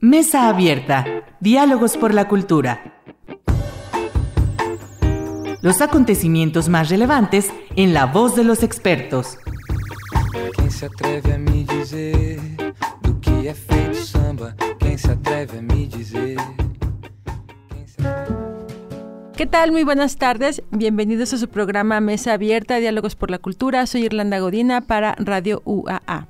Mesa Abierta. Diálogos por la Cultura. Los acontecimientos más relevantes en la voz de los expertos. Quem se atreve a me dizer do que é feito samba? Quem se atreve a me dizer? ¿Qué tal? Muy buenas tardes. Bienvenidos a su programa Mesa Abierta, Diálogos por la Cultura. Soy Irlanda Godina para Radio UAA.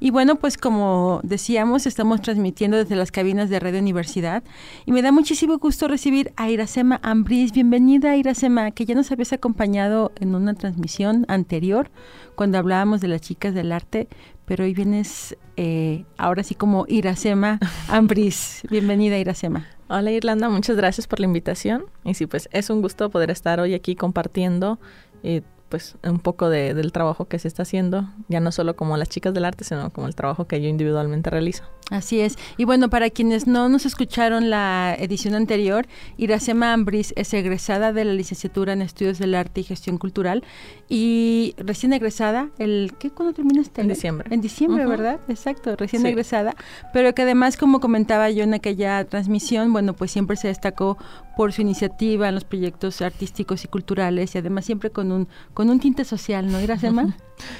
Y bueno, pues como decíamos, estamos transmitiendo desde las cabinas de Radio Universidad y me da muchísimo gusto recibir a Iracema Ambris. Bienvenida, Iracema, que ya nos habías acompañado en una transmisión anterior cuando hablábamos de las chicas del arte, pero hoy vienes eh, ahora sí como Iracema Ambris. Bienvenida, Iracema. Hola Irlanda, muchas gracias por la invitación. Y sí, pues es un gusto poder estar hoy aquí compartiendo eh, pues un poco de, del trabajo que se está haciendo, ya no solo como las chicas del arte, sino como el trabajo que yo individualmente realizo. Así es. Y bueno, para quienes no nos escucharon la edición anterior, Iracema Ambris es egresada de la licenciatura en Estudios del Arte y Gestión Cultural y recién egresada, el ¿qué cuándo terminaste? En diciembre. En diciembre. ¿verdad? Exacto, recién Sí. egresada, pero que además como comentaba yo en aquella transmisión, bueno, pues siempre se destacó por su iniciativa en los proyectos artísticos y culturales y además siempre con un con un tinte social, ¿no, Iracema?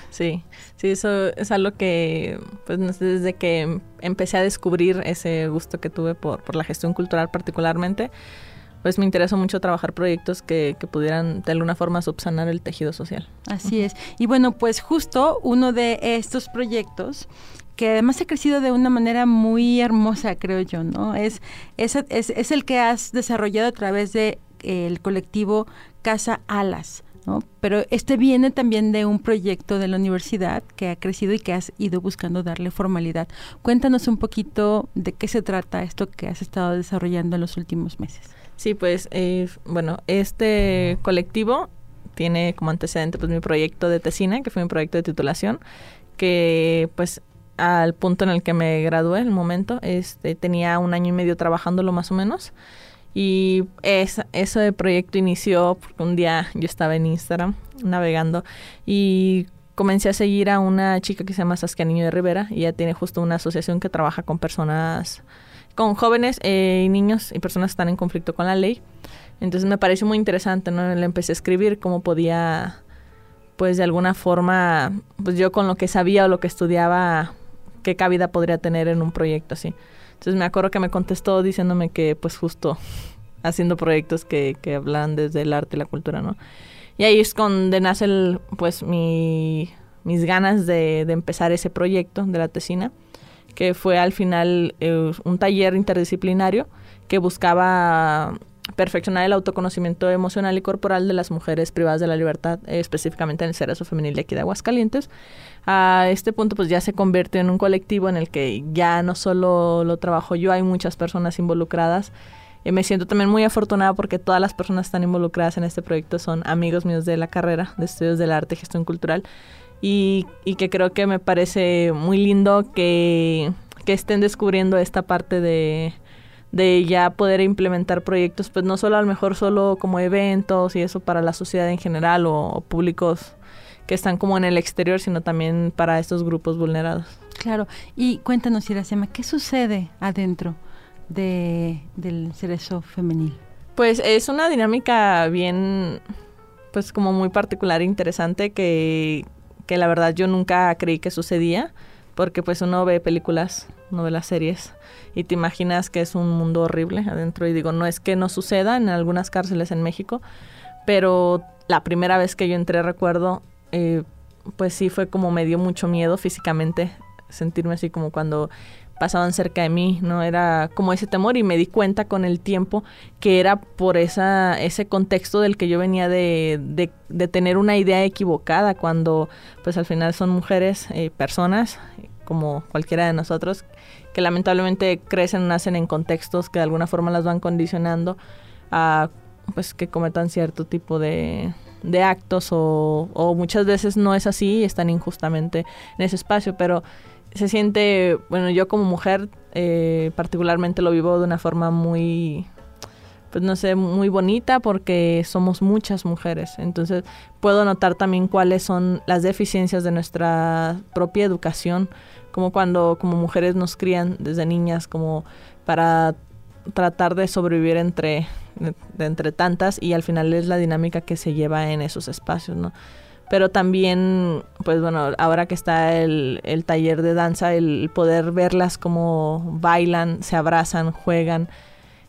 Sí, sí, eso es algo que, pues desde que em- empecé a descubrir ese gusto que tuve por, por la gestión cultural particularmente, pues me interesó mucho trabajar proyectos que, que pudieran de alguna forma subsanar el tejido social. Así es. Y bueno, pues justo uno de estos proyectos que además ha crecido de una manera muy hermosa, creo yo, ¿no? Es, es, es, es el que has desarrollado a través de eh, el colectivo Casa Alas. Pero este viene también de un proyecto de la universidad que ha crecido y que has ido buscando darle formalidad. Cuéntanos un poquito de qué se trata esto que has estado desarrollando en los últimos meses. Sí, pues eh, bueno, este colectivo tiene como antecedente pues mi proyecto de tesina, que fue mi proyecto de titulación, que pues al punto en el que me gradué, el momento, este, tenía un año y medio trabajándolo más o menos. Y es, ese proyecto inició porque un día yo estaba en Instagram navegando y comencé a seguir a una chica que se llama Saskia Niño de Rivera y ella tiene justo una asociación que trabaja con personas, con jóvenes eh, y niños y personas que están en conflicto con la ley. Entonces me pareció muy interesante, ¿no? Le empecé a escribir cómo podía, pues de alguna forma, pues yo con lo que sabía o lo que estudiaba, qué cabida podría tener en un proyecto así. Entonces me acuerdo que me contestó diciéndome que pues justo haciendo proyectos que, que hablan desde el arte y la cultura, ¿no? Y ahí es donde nace el, pues mi, mis ganas de, de empezar ese proyecto de la tesina, que fue al final eh, un taller interdisciplinario que buscaba perfeccionar el autoconocimiento emocional y corporal de las mujeres privadas de la libertad, eh, específicamente en el Cerezo Femenil de aquí de Aguascalientes. A este punto pues ya se convierte en un colectivo en el que ya no solo lo trabajo yo, hay muchas personas involucradas. Eh, me siento también muy afortunada porque todas las personas que están involucradas en este proyecto son amigos míos de la carrera de estudios del arte y gestión cultural y, y que creo que me parece muy lindo que, que estén descubriendo esta parte de, de ya poder implementar proyectos, pues no solo a lo mejor solo como eventos y eso para la sociedad en general o, o públicos que están como en el exterior, sino también para estos grupos vulnerados. Claro. Y cuéntanos, Iracema, ¿qué sucede adentro de, del cerezo femenil? Pues es una dinámica bien, pues como muy particular e interesante que, que la verdad yo nunca creí que sucedía, porque pues uno ve películas, uno ve las series. Y te imaginas que es un mundo horrible adentro. Y digo, no es que no suceda en algunas cárceles en México, pero la primera vez que yo entré recuerdo, eh, pues sí fue como me dio mucho miedo físicamente sentirme así como cuando pasaban cerca de mí, ¿no? Era como ese temor y me di cuenta con el tiempo que era por esa, ese contexto del que yo venía de, de, de tener una idea equivocada cuando pues al final son mujeres, eh, personas, como cualquiera de nosotros, que lamentablemente crecen, nacen en contextos que de alguna forma las van condicionando a pues que cometan cierto tipo de, de actos o, o muchas veces no es así y están injustamente en ese espacio, pero se siente, bueno, yo como mujer eh, particularmente lo vivo de una forma muy, pues no sé, muy bonita porque somos muchas mujeres. Entonces puedo notar también cuáles son las deficiencias de nuestra propia educación, como cuando como mujeres nos crían desde niñas como para tratar de sobrevivir entre, entre tantas y al final es la dinámica que se lleva en esos espacios, ¿no? Pero también, pues bueno, ahora que está el, el taller de danza, el poder verlas como bailan, se abrazan, juegan,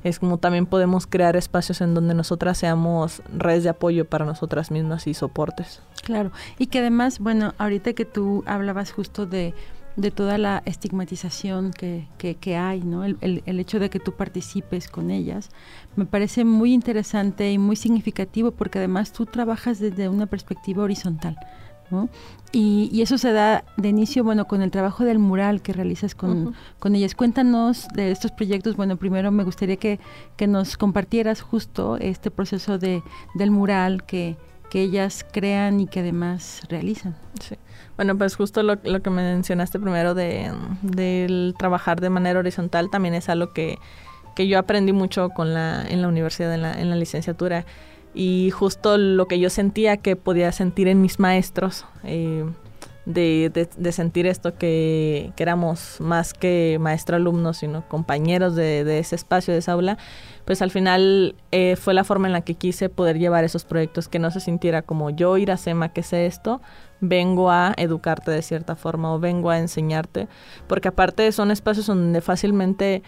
es como también podemos crear espacios en donde nosotras seamos redes de apoyo para nosotras mismas y soportes. Claro, y que además, bueno, ahorita que tú hablabas justo de, de toda la estigmatización que, que, hay, ¿no? El, el, el, hecho de que tú participes con ellas, me parece muy interesante y muy significativo porque además tú trabajas desde una perspectiva horizontal. Y, eso se da de inicio, bueno, con el trabajo del mural que realizas con, con ellas. Cuéntanos de estos proyectos. Bueno, primero me gustaría que, que nos compartieras justo este proceso de, del mural que, que ellas crean y que además realizan. Sí. Bueno, pues justo lo, lo que mencionaste primero de, del trabajar de manera horizontal también es algo que, que yo aprendí mucho con la, en la universidad, en la, en la licenciatura y justo lo que yo sentía que podía sentir en mis maestros, eh, de, sentir esto que, éramos más que maestro-alumno, sino compañeros de, ese espacio, de esa aula, pues al final eh, fue la forma en la que quise poder llevar esos proyectos, que no se sintiera como yo ir a SEMA, que sé esto, vengo a educarte de cierta forma o vengo a enseñarte, porque aparte son espacios donde fácilmente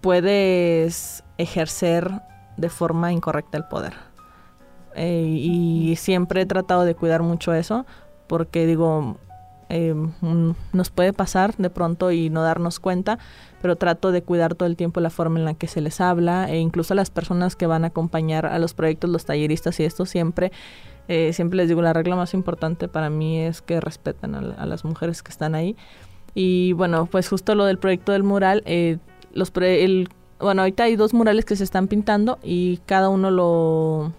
puedes ejercer de forma incorrecta el poder. Eh, y siempre he tratado de cuidar mucho eso, porque digo, eh, nos puede pasar de pronto y no darnos cuenta, pero trato de cuidar todo el tiempo la forma en la que se les habla, e incluso a las personas que van a acompañar a los proyectos, los talleristas y esto siempre. Eh, siempre les digo, la regla más importante para mí es que respeten a, las mujeres que están ahí. Y bueno, pues justo lo del proyecto del mural, los el, bueno, ahorita hay dos murales que se están pintando y cada uno lo,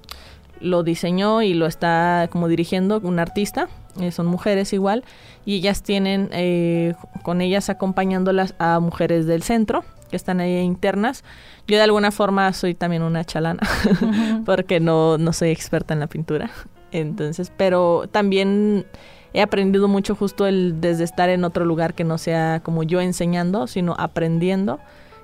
lo diseñó y lo está como dirigiendo un artista, eh, son mujeres igual, y ellas tienen eh, con ellas acompañándolas a mujeres del centro que están ahí internas. Yo de alguna forma soy también una chalana, porque no, no soy experta en la pintura. Entonces, pero también he aprendido mucho justo el desde estar en otro lugar que no sea como yo enseñando, sino aprendiendo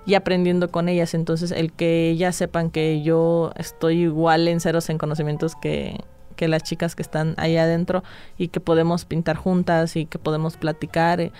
y aprendiendo con ellas. Entonces, el que ellas sepan que yo estoy igual en ceros en conocimientos que, que las chicas que están ahí adentro y que podemos pintar juntas y que podemos platicar, eh,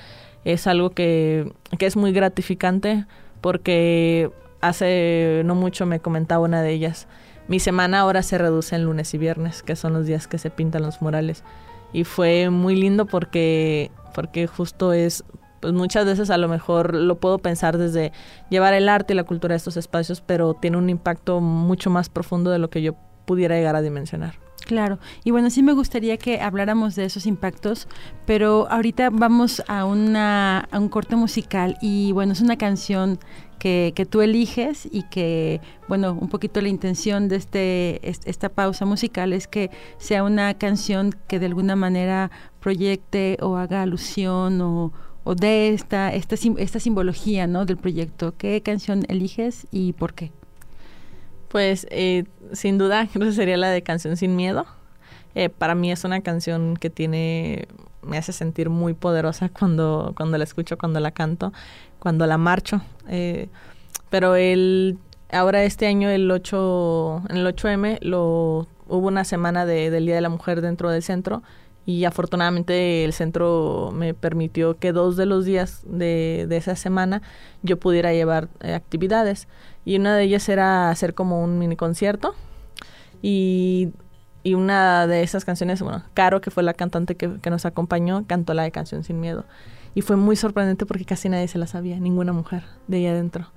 es algo que, que es muy gratificante porque hace no mucho me comentaba una de ellas. Mi semana ahora se reduce en lunes y viernes, que son los días que se pintan los murales. Y fue muy lindo porque, porque justo es pues muchas veces a lo mejor lo puedo pensar desde llevar el arte y la cultura a estos espacios, pero tiene un impacto mucho más profundo de lo que yo pudiera llegar a dimensionar. Claro, y bueno, sí me gustaría que habláramos de esos impactos, pero ahorita vamos a, una, a un corte musical y bueno, es una canción que, que, tú eliges y que, bueno, un poquito la intención de este, esta pausa musical es que sea una canción que de alguna manera proyecte o haga alusión o, o de esta, esta, esta simbología ¿no? del proyecto. ¿Qué canción eliges y por qué? Pues eh, sin duda creo que sería la de Canción sin Miedo. Eh, para mí es una canción que tiene, me hace sentir muy poderosa cuando, cuando la escucho, cuando la canto, cuando la marcho. Eh, pero el, ahora este año, el 8, en el 8M, lo, hubo una semana de, del Día de la Mujer dentro del centro y afortunadamente el centro me permitió que dos de los días de, de esa semana yo pudiera llevar eh, actividades y una de ellas era hacer como un mini concierto y, y, una de esas canciones, bueno, Caro, que fue la cantante que, que nos acompañó, cantó la de Canción Sin Miedo y fue muy sorprendente porque casi nadie se la sabía, ninguna mujer de ahí adentro.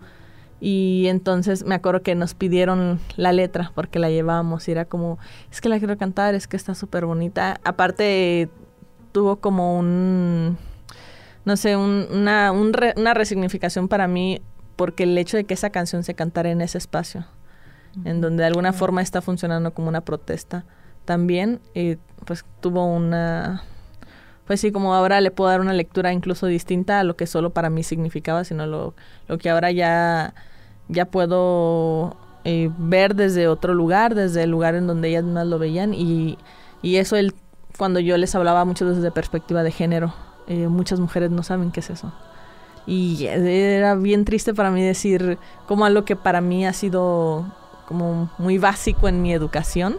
Y entonces me acuerdo que nos pidieron la letra porque la llevábamos y era como, es que la quiero cantar, es que está súper bonita. Aparte tuvo como un, no sé, una, una resignificación para mí porque el hecho de que esa canción se cantara en ese espacio, en donde de alguna forma está funcionando como una protesta también, y pues tuvo una, pues sí, como ahora le puedo dar una lectura incluso distinta a lo que solo para mí significaba, sino lo, lo que ahora ya ya puedo eh, ver desde otro lugar, desde el lugar en donde ellas más lo veían y, y eso el, cuando yo les hablaba mucho desde perspectiva de género, eh, muchas mujeres no saben qué es eso. Y era bien triste para mí decir como algo que para mí ha sido como muy básico en mi educación,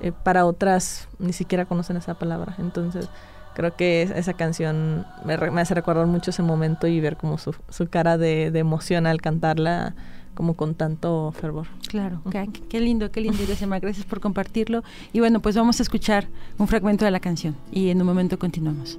eh, para otras ni siquiera conocen esa palabra. Entonces creo que esa canción me, hace recordar mucho ese momento y ver como su, su cara de, de emoción al cantarla como con tanto fervor. Claro, qué, lindo, qué lindo, Irasema, gracias por compartirlo. Y bueno, pues vamos a escuchar un fragmento de la canción y en un momento continuamos.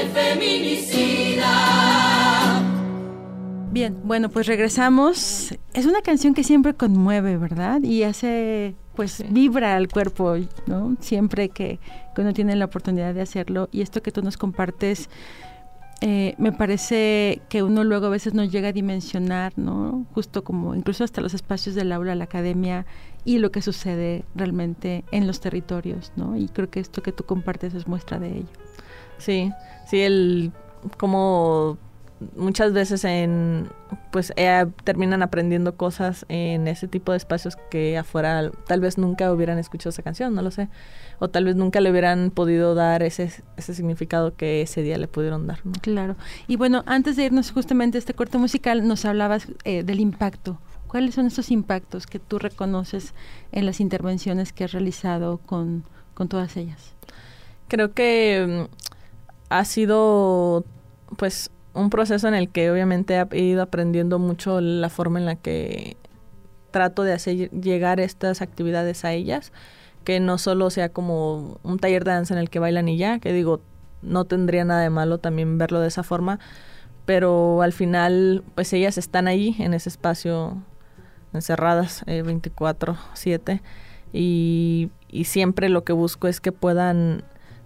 el feminicida. Bien, bueno, pues regresamos. Es una canción que siempre conmueve, ¿verdad? Y hace, pues, vibra al cuerpo, ¿no? Siempre que, uno tiene la oportunidad de hacerlo. Y esto que tú nos compartes, eh, me parece que uno luego a veces no llega a dimensionar, ¿no? Justo como incluso hasta los espacios del aula, la academia y lo que sucede realmente en los territorios, ¿no? Y creo que esto que tú compartes es muestra de ello. Sí, sí, el como muchas veces en pues eh, terminan aprendiendo cosas en ese tipo de espacios que afuera tal vez nunca hubieran escuchado esa canción, no lo sé, o tal vez nunca le hubieran podido dar ese, ese significado que ese día le pudieron dar. Claro. Y bueno, antes de irnos justamente a este corte musical, nos hablabas eh, del impacto. ¿Cuáles son esos impactos que tú reconoces en las intervenciones que has realizado con, con todas ellas? Creo que mm, ha sido pues un proceso en el que obviamente he ido aprendiendo mucho la forma en la que trato de hacer llegar estas actividades a ellas, que no solo sea como un taller de danza en el que bailan y ya, que digo, no tendría nada de malo también verlo de esa forma, pero al final pues ellas están ahí en ese espacio encerradas eh, 24/7 y, y siempre lo que busco es que puedan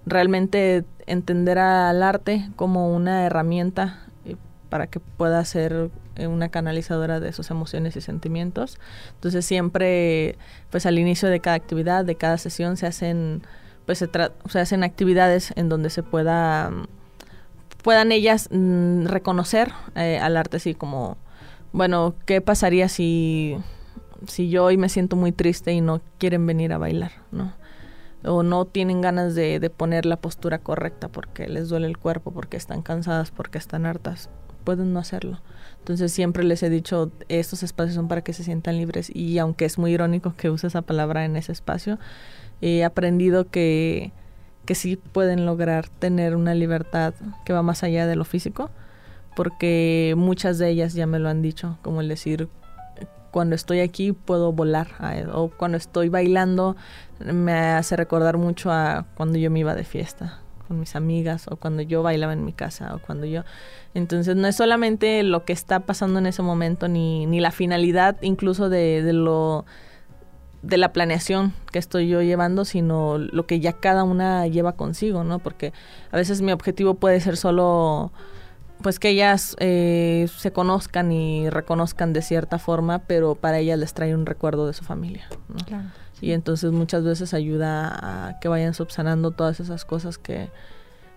realmente entender al arte como una herramienta eh, para que pueda ser eh, una canalizadora de sus emociones y sentimientos. Entonces siempre, pues al inicio de cada actividad, de cada sesión, se hacen, pues se, hacen actividades en donde se pueda, puedan ellas mm, reconocer eh, al arte así como, bueno, ¿qué pasaría si si yo hoy me siento muy triste y no quieren venir a bailar, ¿no? O no tienen ganas de, de poner la postura correcta porque les duele el cuerpo, porque están cansadas, porque están hartas, pueden no hacerlo. Entonces siempre les he dicho, estos espacios son para que se sientan libres y aunque es muy irónico que use esa palabra en ese espacio, he aprendido que, que sí pueden lograr tener una libertad que va más allá de lo físico, porque muchas de ellas ya me lo han dicho, como el decir, cuando estoy aquí puedo volar, o cuando estoy bailando me hace recordar mucho a cuando yo me iba de fiesta con mis amigas o cuando yo bailaba en mi casa o cuando yo entonces no es solamente lo que está pasando en ese momento ni, ni la finalidad incluso de, de lo de la planeación que estoy yo llevando, sino lo que ya cada una lleva consigo, ¿no? Porque a veces mi objetivo puede ser solo, pues que ellas eh, se conozcan y reconozcan de cierta forma, pero para ellas les trae un recuerdo de su familia, ¿no? Claro, Y entonces muchas veces ayuda a que vayan subsanando todas esas cosas que,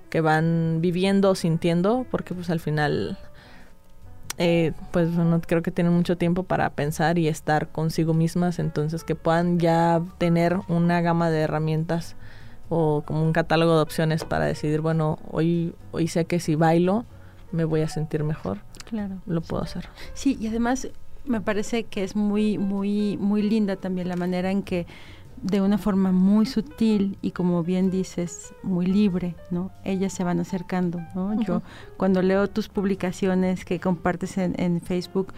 que van viviendo o sintiendo, porque pues al final eh, pues no creo que tienen mucho tiempo para pensar y estar consigo mismas, entonces que puedan ya tener una gama de herramientas o como un catálogo de opciones para decidir, bueno, hoy, hoy sé que si bailo me voy a sentir mejor. Claro. Lo puedo hacer. Sí, y además me parece que es muy, muy, muy linda también la manera en que de una forma muy sutil y como bien dices, muy libre, ¿no? Ellas se van acercando, ¿no? Yo cuando leo tus publicaciones que compartes en, Facebook,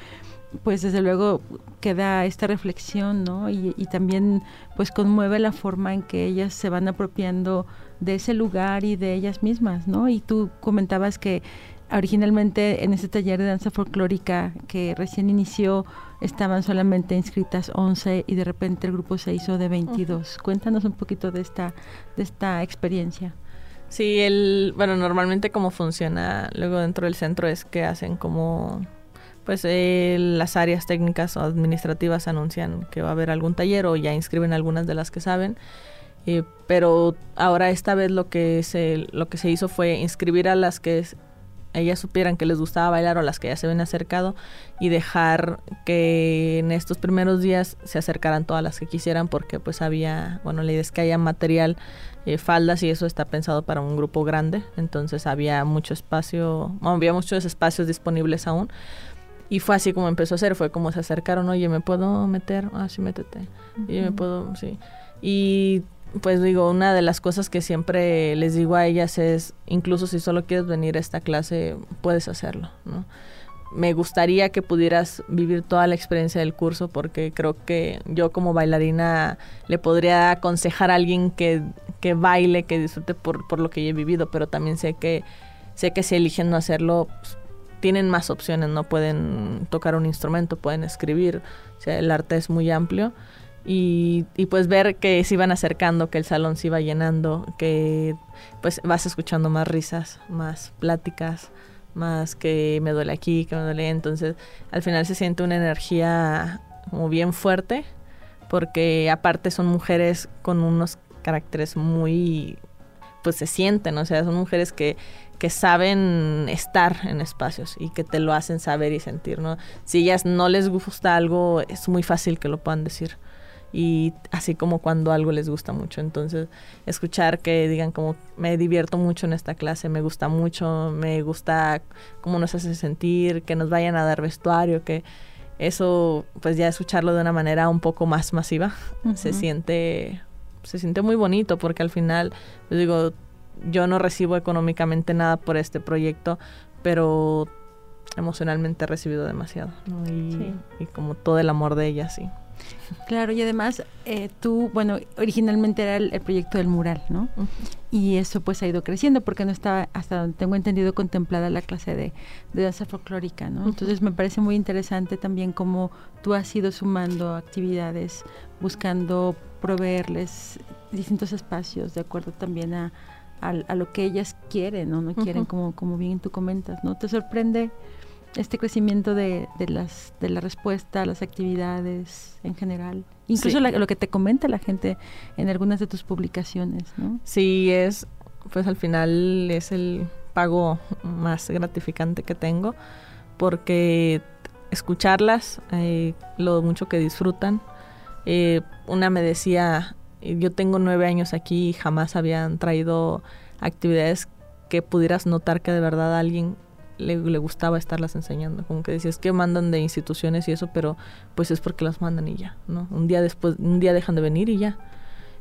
pues desde luego queda esta reflexión, ¿no? Y, y, también pues conmueve la forma en que ellas se van apropiando de ese lugar y de ellas mismas, ¿no? Y tú comentabas que originalmente en ese taller de danza folclórica que recién inició estaban solamente inscritas 11 y de repente el grupo se hizo de 22. Cuéntanos un poquito de esta, de esta experiencia. Sí, el, bueno, normalmente cómo funciona luego dentro del centro es que hacen como, pues eh, las áreas técnicas o administrativas anuncian que va a haber algún taller o ya inscriben algunas de las que saben. Eh, pero ahora esta vez lo que se lo que se hizo fue inscribir a las que ellas supieran que les gustaba bailar o las que ya se ven acercado y dejar que en estos primeros días se acercaran todas las que quisieran porque pues había, bueno, la idea es que haya material, eh, faldas y eso está pensado para un grupo grande, entonces había mucho espacio, había muchos espacios disponibles aún. Y fue así como empezó a ser, fue como se acercaron, oye, ¿me puedo meter? Ah, sí, métete. Y me puedo, sí. Y pues digo, una de las cosas que siempre les digo a ellas es, incluso si solo quieres venir a esta clase, puedes hacerlo, ¿no? Me gustaría que pudieras vivir toda la experiencia del curso porque creo que yo como bailarina le podría aconsejar a alguien que, que baile, que disfrute por, por lo que yo he vivido, pero también sé que, sé que si eligen no hacerlo, pues, tienen más opciones, no pueden tocar un instrumento, pueden escribir, o sea, el arte es muy amplio y, pues ver que se iban acercando, que el salón se iba llenando, que pues vas escuchando más risas, más pláticas, más que me duele aquí, que me duele. Entonces al final se siente una energía como bien fuerte, porque aparte son mujeres con unos caracteres muy, pues se sienten, o sea, son mujeres que, que saben estar en espacios y que te lo hacen saber y sentir, ¿no? Si ellas no les gusta algo, es muy fácil que lo puedan decir y así como cuando algo les gusta mucho. Entonces, escuchar que digan como me divierto mucho en esta clase, me gusta mucho, me gusta cómo nos hace sentir, que nos vayan a dar vestuario, que eso pues ya escucharlo de una manera un poco más masiva se siente se siente muy bonito porque al final pues digo yo no recibo económicamente nada por este proyecto pero emocionalmente he recibido demasiado y, y como todo el amor de ella sí Claro, y además eh, tú, bueno, originalmente era el, proyecto del mural, ¿no? Y eso pues ha ido creciendo porque no estaba, hasta donde tengo entendido, contemplada la clase de, danza folclórica, ¿no? Entonces me parece muy interesante también cómo tú has ido sumando actividades, buscando proveerles distintos espacios de acuerdo también a, a, lo que ellas quieren o no, quieren, como, como bien tú comentas, ¿no? ¿Te sorprende? Este crecimiento de, de, las, de la respuesta, las actividades en general. Incluso lo que te comenta la gente en algunas de tus publicaciones, ¿no? Sí, es, pues al final es el pago más gratificante que tengo, porque escucharlas, eh, lo mucho que disfrutan. Eh, una me decía, yo tengo nueve años aquí y jamás habían traído actividades que pudieras notar que de verdad a alguien le, gustaba estarlas enseñando. Como que decías que mandan de instituciones y eso, pero pues es porque las mandan y ya, ¿no? Un día después, un día dejan de venir y ya.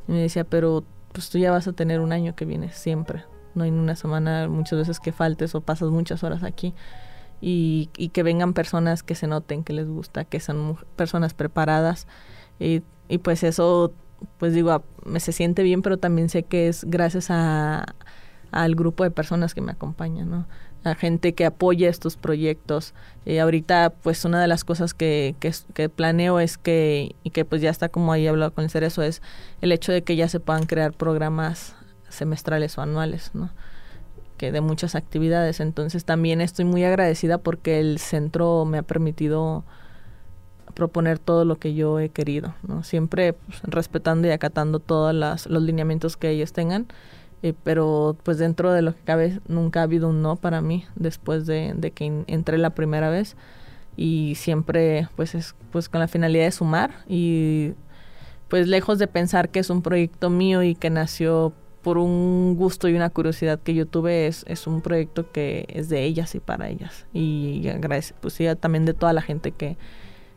Y me decía, pero pues tú ya vas a tener un año que vienes siempre. No hay una semana muchas veces que faltes o pasas muchas horas aquí. Y, que vengan personas que se noten que les gusta, que son personas preparadas. Y, y pues eso, pues digo, me se siente bien, pero también sé que es gracias a, al grupo de personas que me acompañan, ¿no? A gente que apoya estos proyectos. y ahorita, pues una de las cosas que, que, que, planeo es que, y que pues ya está como ahí hablado con el Cerezo, es el hecho de que ya se puedan crear programas semestrales o anuales, ¿no? Que de muchas actividades. Entonces también estoy muy agradecida porque el centro me ha permitido proponer todo lo que yo he querido, ¿no? Siempre pues, respetando y acatando todos los lineamientos que ellos tengan, eh, pero pues dentro de lo que cabe nunca ha habido un no para mí después de, de que entré la primera vez. Y siempre pues es pues con la finalidad de sumar y pues lejos de pensar que es un proyecto mío y que nació por un gusto y una curiosidad que yo tuve es, es un proyecto que es de ellas y para ellas. Y, y agradece pues sí también de toda la gente que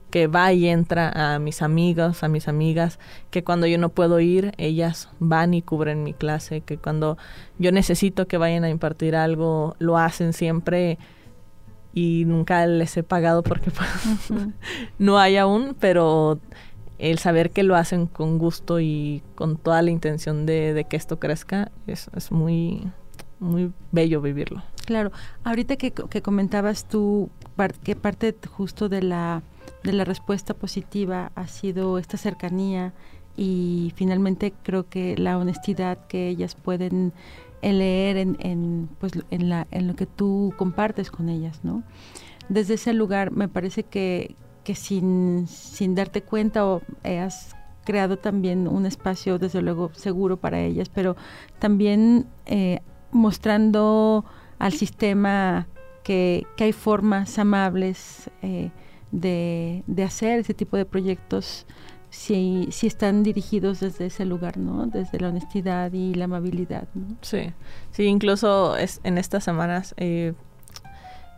que va y entra a mis amigos, a mis amigas, que cuando yo no puedo ir, ellas van y cubren mi clase, que cuando yo necesito que vayan a impartir algo, lo hacen siempre y nunca les he pagado porque pues, uh -huh. no hay aún, pero el saber que lo hacen con gusto y con toda la intención de, de que esto crezca es, es, muy muy bello vivirlo. Claro, ahorita que, que comentabas tú que parte justo de la de la respuesta positiva ha sido esta cercanía y finalmente creo que la honestidad que ellas pueden leer en, en, pues, en, la, en lo que tú compartes con ellas, ¿no? Desde ese lugar me parece que, que sin, sin darte cuenta o has creado también un espacio, desde luego, seguro para ellas, pero también eh, mostrando al sistema que, que hay formas amables, eh, de, de, hacer ese tipo de proyectos si, si están dirigidos desde ese lugar, ¿no? Desde la honestidad y la amabilidad. Sí, sí, incluso es, en estas semanas eh,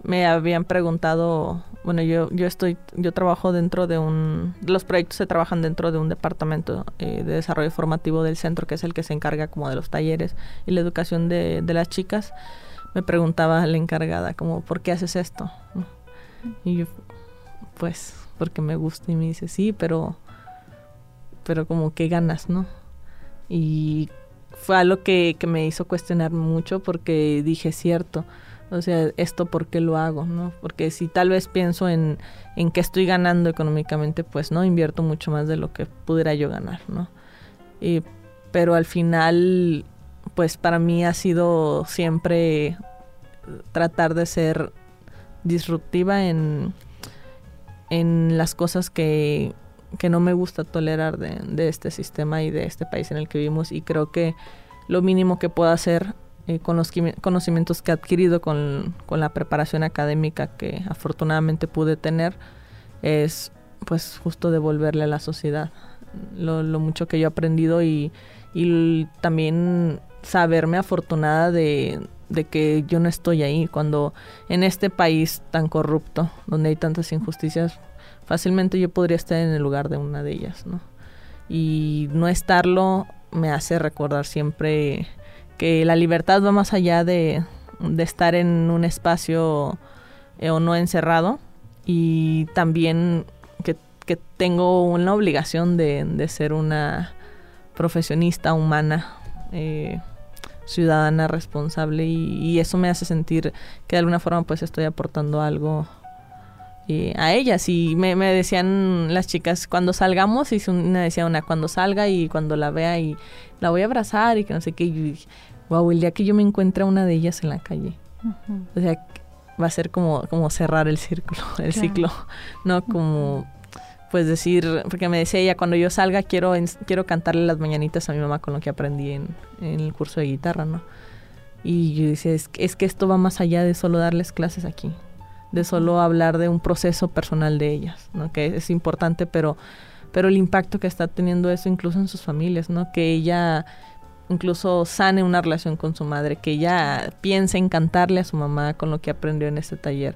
me habían preguntado, bueno, yo, yo estoy, yo trabajo dentro de un, los proyectos se trabajan dentro de un departamento eh, de desarrollo formativo del centro, que es el que se encarga como de los talleres y la educación de, de las chicas. Me preguntaba la encargada, como, ¿por qué haces esto? Y yo, pues porque me gusta y me dice sí pero pero como que ganas no y fue algo que, que me hizo cuestionar mucho porque dije cierto o sea esto por qué lo hago no porque si tal vez pienso en en qué estoy ganando económicamente pues no invierto mucho más de lo que pudiera yo ganar no y, pero al final pues para mí ha sido siempre tratar de ser disruptiva en en las cosas que, que no me gusta tolerar de, de, este sistema y de este país en el que vivimos y creo que lo mínimo que puedo hacer eh, con los conocimientos que he adquirido con, con, la preparación académica que afortunadamente pude tener es pues justo devolverle a la sociedad lo, lo mucho que yo he aprendido y, y también saberme afortunada de, de que yo no estoy ahí, cuando en este país tan corrupto, donde hay tantas injusticias, fácilmente yo podría estar en el lugar de una de ellas, ¿no? Y no estarlo me hace recordar siempre que la libertad va más allá de, de estar en un espacio eh, o no encerrado y también que, que tengo una obligación de, de, ser una profesionista humana eh, ciudadana responsable y, y, eso me hace sentir que de alguna forma pues estoy aportando algo eh, a ellas y me, me, decían las chicas cuando salgamos y una decía una cuando salga y cuando la vea y la voy a abrazar y que no sé qué y wow el día que yo me encuentre a una de ellas en la calle uh -huh. o sea va a ser como como cerrar el círculo el claro. ciclo no como pues decir, porque me decía ella, cuando yo salga quiero, quiero cantarle las mañanitas a mi mamá con lo que aprendí en, en el curso de guitarra, ¿no? Y yo decía, es, es, que esto va más allá de solo darles clases aquí. de solo hablar de un proceso personal de ellas, ¿no? que es importante, pero, pero el impacto que está teniendo eso incluso en sus familias, ¿no? que ella incluso sane una relación con su madre, que ella piense en cantarle a su mamá con lo que aprendió en este taller,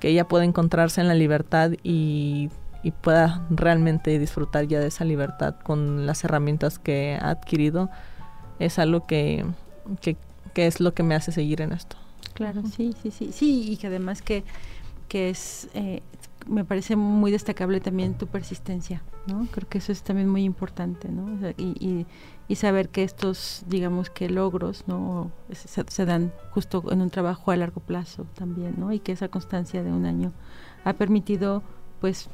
que ella pueda encontrarse en la libertad y, y pueda realmente disfrutar ya de esa libertad con las herramientas que ha adquirido, es algo que, que, que es lo que me hace seguir en esto. Claro, sí, sí, sí, sí, y que además que, que es, eh, me parece muy destacable también tu persistencia, ¿no? Creo que eso es también muy importante, ¿no? y, y, saber que estos, digamos que logros, ¿no? Se, se, dan justo en un trabajo a largo plazo también, ¿no? Y que esa constancia de un año ha permitido, pues,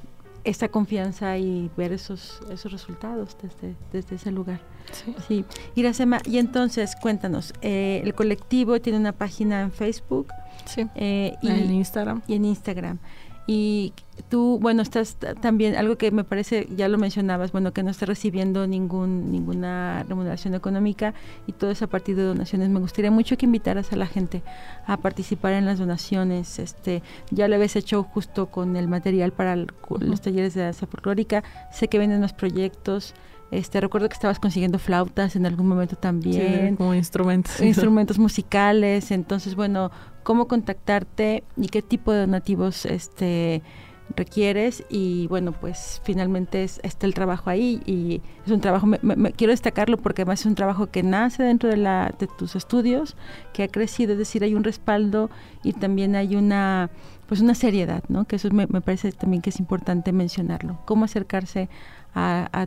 esta confianza y ver esos, esos resultados desde, desde ese lugar. Sí. sí. Iracema, y entonces cuéntanos, eh, el colectivo tiene una página en Facebook. Sí. Eh, y, en Instagram. Y en Instagram. Y tú, bueno, estás también, algo que me parece, ya lo mencionabas, bueno, que no estás recibiendo ningún, ninguna remuneración económica y todo es a partir de donaciones. Me gustaría mucho que invitaras a la gente a participar en las donaciones. Este, ya lo habías hecho justo con el material para los talleres de danza folclórica. Sé que vienen los proyectos. Este, recuerdo que estabas consiguiendo flautas en algún momento también. Sí, como instrumentos. Instrumentos musicales. Entonces, bueno, cómo contactarte y qué tipo de donativos este, requieres. Y bueno, pues finalmente está el trabajo ahí y es un trabajo, me, me, quiero destacarlo porque además es un trabajo que nace dentro de, la, de tus estudios, que ha crecido, es decir, hay un respaldo y también hay una pues una seriedad, ¿no? Que eso me, me parece también que es importante mencionarlo. Cómo acercarse a,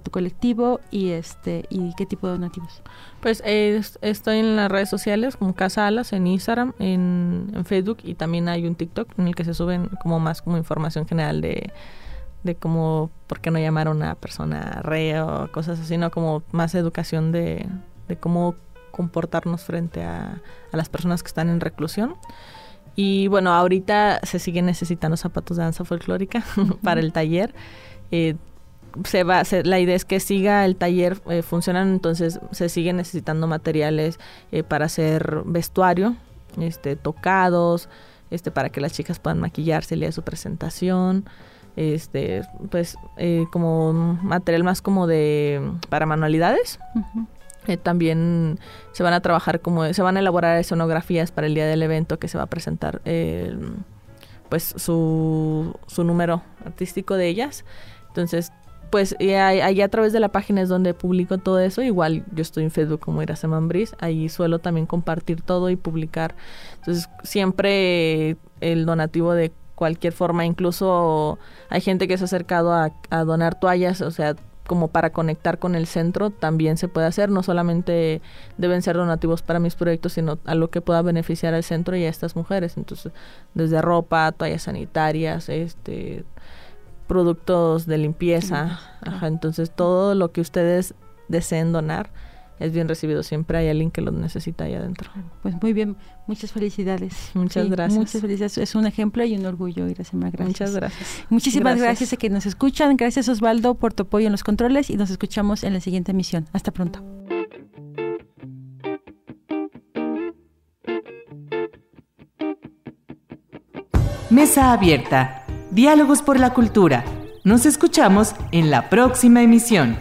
tu colectivo y este y qué tipo de donativos? Pues eh, estoy en las redes sociales como Casa Alas, en Instagram, en, Facebook y también hay un TikTok en el que se suben como más como información general de, de cómo, por qué no llamar a una persona re o cosas así, no como más educación de, de cómo comportarnos frente a, a las personas que están en reclusión. Y bueno, ahorita se siguen necesitando zapatos de danza folclórica para el taller. Eh, se va, la idea es que siga el taller eh, funcionando, entonces se siguen necesitando materiales eh, para hacer vestuario, este, tocados, este, para que las chicas puedan maquillarse el día de su presentación, este, pues eh, como material más como de para manualidades. también se van a trabajar como se van a elaborar escenografías para el día del evento que se va a presentar pues su, su número artístico de ellas entonces pues ahí a través de la página es donde publico todo eso. Igual yo estoy en Facebook como Iracema Ambris, ahí suelo también compartir todo y publicar. Entonces siempre el donativo de cualquier forma, incluso hay gente que se ha acercado a, donar toallas, o sea, como para conectar con el centro también se puede hacer, no solamente deben ser donativos para mis proyectos, sino a lo que pueda beneficiar al centro y a estas mujeres. Entonces, desde ropa, toallas sanitarias, este productos de limpieza. Ajá, entonces todo lo que ustedes deseen donar es bien recibido. Siempre hay alguien que lo necesita ahí adentro. Pues muy bien, muchas felicidades. Muchas gracias. Muchas felicidades. Es un ejemplo y un orgullo, Iracema. Gracias. Muchas gracias. Muchísimas gracias. a que nos escuchan. Gracias Osvaldo por tu apoyo en los controles y nos escuchamos en la siguiente emisión. Hasta pronto. Mesa abierta Diálogos por la Cultura. Nos escuchamos en la próxima emisión.